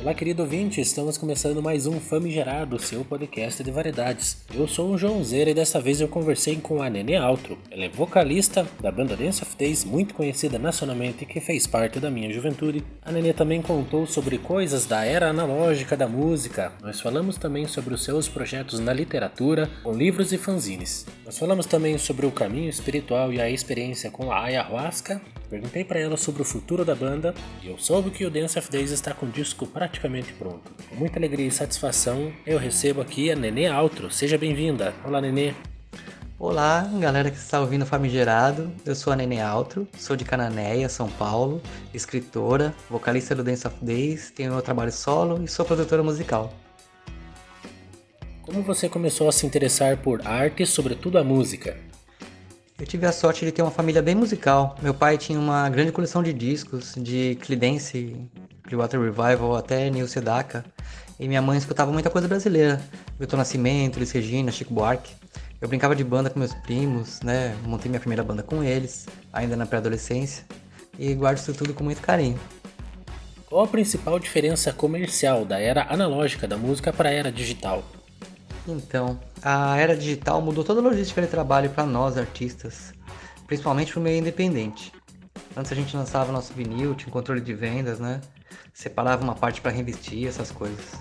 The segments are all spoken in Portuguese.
Olá, querido ouvinte, estamos começando mais um Famigerado, seu podcast de variedades. Eu sou o João Zera e dessa vez eu conversei com a Nenê Altro. Ela é vocalista da banda Dance of Days, muito conhecida nacionalmente e que fez parte da minha juventude. A Nenê também contou sobre coisas da era analógica da música. Nós falamos também sobre os seus projetos na literatura, com livros e fanzines. Nós falamos também sobre o caminho espiritual e a experiência com a ayahuasca. Perguntei para ela sobre o futuro da banda e eu soube que o Dance of Days está com o disco praticamente pronto. Com muita alegria e satisfação, eu recebo aqui a Nenê Altro. Seja bem-vinda. Olá, Nenê. Olá, galera que está ouvindo Famigerado. Eu sou a Nenê Altro, sou de Cananéia, São Paulo, escritora, vocalista do Dance of Days, tenho meu trabalho solo e sou produtora musical. Como você começou a se interessar por arte, sobretudo a música? Eu tive a sorte de ter uma família bem musical. Meu pai tinha uma grande coleção de discos, de Creedence, Clearwater Revival, até Neil Sedaka. E minha mãe escutava muita coisa brasileira. Milton Nascimento, Elis Regina, Chico Buarque. Eu brincava de banda com meus primos, né? Montei minha primeira banda com eles, ainda na pré-adolescência. E guardo isso tudo com muito carinho. Qual a principal diferença comercial da era analógica da música para a era digital? Então, a era digital mudou toda a logística de trabalho para nós artistas, principalmente para o meio independente. Antes a gente lançava nosso vinil, tinha controle de vendas, né? Separava uma parte para revestir, essas coisas.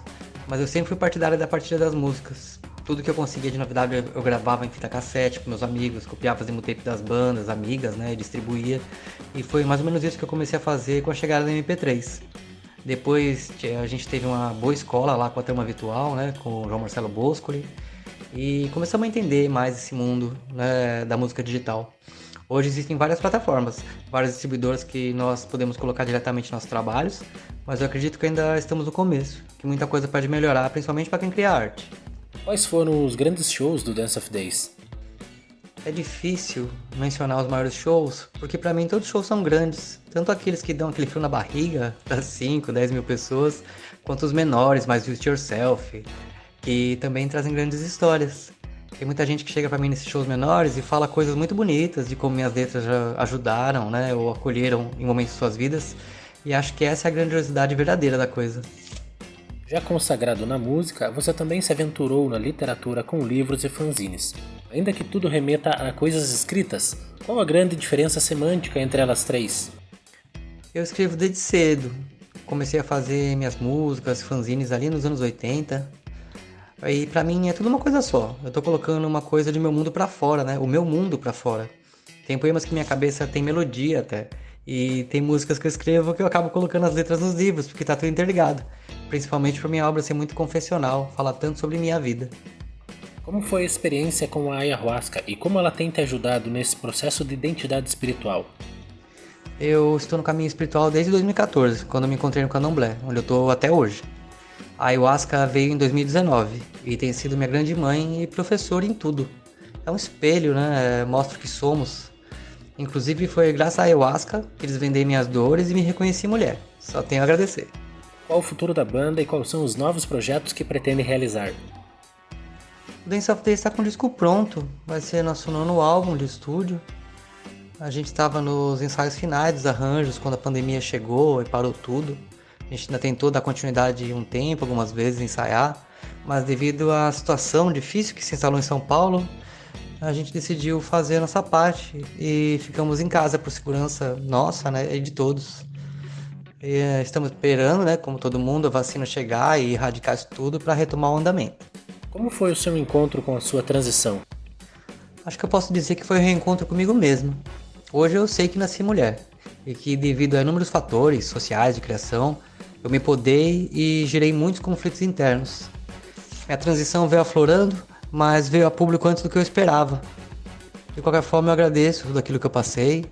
Mas eu sempre fui partidário da partilha das músicas. Tudo que eu conseguia de novidade eu gravava em fita cassete com meus amigos, copiava as tape das bandas, amigas, né? Distribuía. E foi mais ou menos isso que eu comecei a fazer com a chegada do MP3. Depois a gente teve uma boa escola lá com a Turma Virtual, né, com o João Marcelo Boscoli, e começamos a entender mais esse mundo né, da música digital. Hoje existem várias plataformas, várias distribuidoras que nós podemos colocar diretamente nossos trabalhos, mas eu acredito que ainda estamos no começo, que muita coisa pode melhorar, principalmente para quem cria arte. Quais foram os grandes shows do Dance of Days? É difícil mencionar os maiores shows, porque para mim todos os shows são grandes. Tanto aqueles que dão aquele frio na barriga para 5, 10 mil pessoas, quanto os menores, mais do yourself, que também trazem grandes histórias. Tem muita gente que chega para mim nesses shows menores e fala coisas muito bonitas de como minhas letras já ajudaram, né, ou acolheram em momentos de suas vidas. E acho que essa é a grandiosidade verdadeira da coisa. Já consagrado na música, você também se aventurou na literatura com livros e fanzines. Ainda que tudo remeta a coisas escritas, qual a grande diferença semântica entre elas três? Eu escrevo desde cedo. Comecei a fazer minhas músicas, fanzines ali nos anos 80. E para mim é tudo uma coisa só. Eu tô colocando uma coisa de meu mundo para fora, né? O meu mundo para fora. Tem poemas que minha cabeça tem melodia até. E tem músicas que eu escrevo que eu acabo colocando as letras nos livros, porque tá tudo interligado principalmente por minha obra ser muito confessional, falar tanto sobre minha vida. Como foi a experiência com a ayahuasca e como ela tem te ajudado nesse processo de identidade espiritual? Eu estou no caminho espiritual desde 2014, quando me encontrei no Candomblé, onde eu estou até hoje. A ayahuasca veio em 2019 e tem sido minha grande mãe e professora em tudo. É um espelho, né? Mostra o que somos. Inclusive foi graças à ayahuasca que eles venderam minhas dores e me reconheci mulher. Só tenho a agradecer. Qual o futuro da banda e quais são os novos projetos que pretendem realizar? Dance of Days está com o disco pronto, vai ser nosso nono álbum de estúdio. A gente estava nos ensaios finais dos arranjos quando a pandemia chegou e parou tudo. A gente ainda tentou dar continuidade um tempo, algumas vezes ensaiar, mas devido à situação difícil que se instalou em São Paulo, a gente decidiu fazer a nossa parte e ficamos em casa por segurança nossa né, e de todos. E, eh, estamos esperando, né, como todo mundo, a vacina chegar e erradicar isso tudo para retomar o andamento. Como foi o seu encontro com a sua transição? Acho que eu posso dizer que foi um reencontro comigo mesmo. Hoje eu sei que nasci mulher e que, devido a inúmeros fatores sociais de criação, eu me podei e gerei muitos conflitos internos. Minha transição veio aflorando, mas veio a público antes do que eu esperava. De qualquer forma, eu agradeço tudo aquilo que eu passei,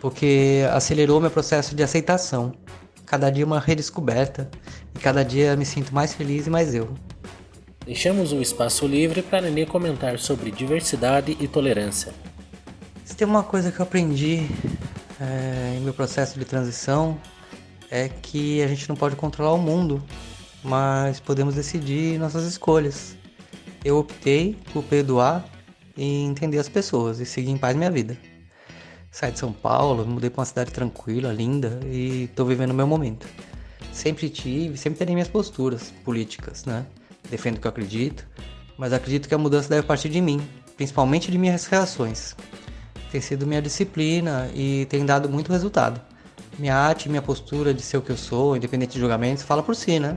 porque acelerou meu processo de aceitação. Cada dia uma redescoberta e cada dia me sinto mais feliz e mais eu. Deixamos o espaço livre para Nenê comentar sobre diversidade e tolerância. Se tem uma coisa que eu aprendi é, em meu processo de transição é que a gente não pode controlar o mundo, mas podemos decidir nossas escolhas. Eu optei por perdoar e entender as pessoas e seguir em paz minha vida saí de São Paulo, mudei para uma cidade tranquila, linda e estou vivendo o meu momento. sempre tive, sempre terei minhas posturas políticas, né? Defendo o que eu acredito, mas acredito que a mudança deve partir de mim, principalmente de minhas reações. Tem sido minha disciplina e tem dado muito resultado. Minha arte, minha postura de ser o que eu sou, independente de julgamentos, fala por si, né?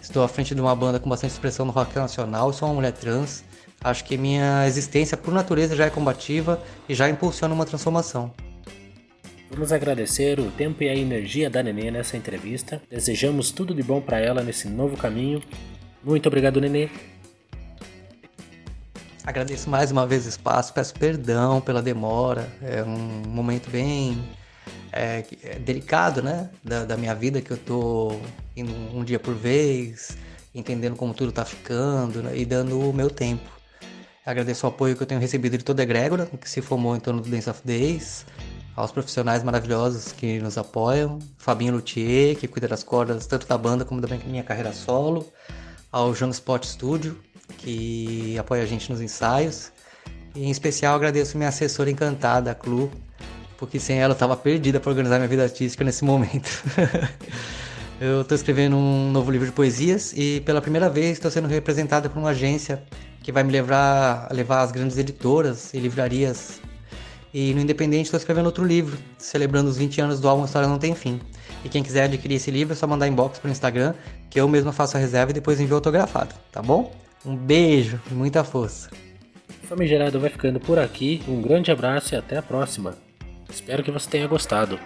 Estou à frente de uma banda com bastante expressão no rock nacional, sou uma mulher trans. Acho que minha existência por natureza já é combativa e já impulsiona uma transformação. Vamos agradecer o tempo e a energia da Nenê nessa entrevista. Desejamos tudo de bom para ela nesse novo caminho. Muito obrigado, Nenê. Agradeço mais uma vez o espaço, peço perdão pela demora. É um momento bem é, é delicado, né? Da, da, minha vida que eu tô indo um dia por vez, entendendo como tudo tá ficando né? e dando o meu tempo. Agradeço o apoio que eu tenho recebido de toda a egrégora, que se formou em torno do Dance of Days, aos profissionais maravilhosos que nos apoiam, Fabinho Luthier, que cuida das cordas tanto da banda como da minha carreira solo, ao Young Spot Studio, que apoia a gente nos ensaios, e em especial agradeço minha assessora encantada, a Clu, porque sem ela eu estava perdida para organizar minha vida artística nesse momento. eu estou escrevendo um novo livro de poesias e pela primeira vez estou sendo representada por uma agência que vai me levar levar as grandes editoras e livrarias e no Independente estou escrevendo outro livro, celebrando os 20 anos do álbum História Não Tem Fim. E quem quiser adquirir esse livro é só mandar inbox pro Instagram, que eu mesmo faço a reserva e depois envio autografado, tá bom? Um beijo e muita força. Famigerado vai ficando por aqui, um grande abraço e até a próxima. Espero que você tenha gostado.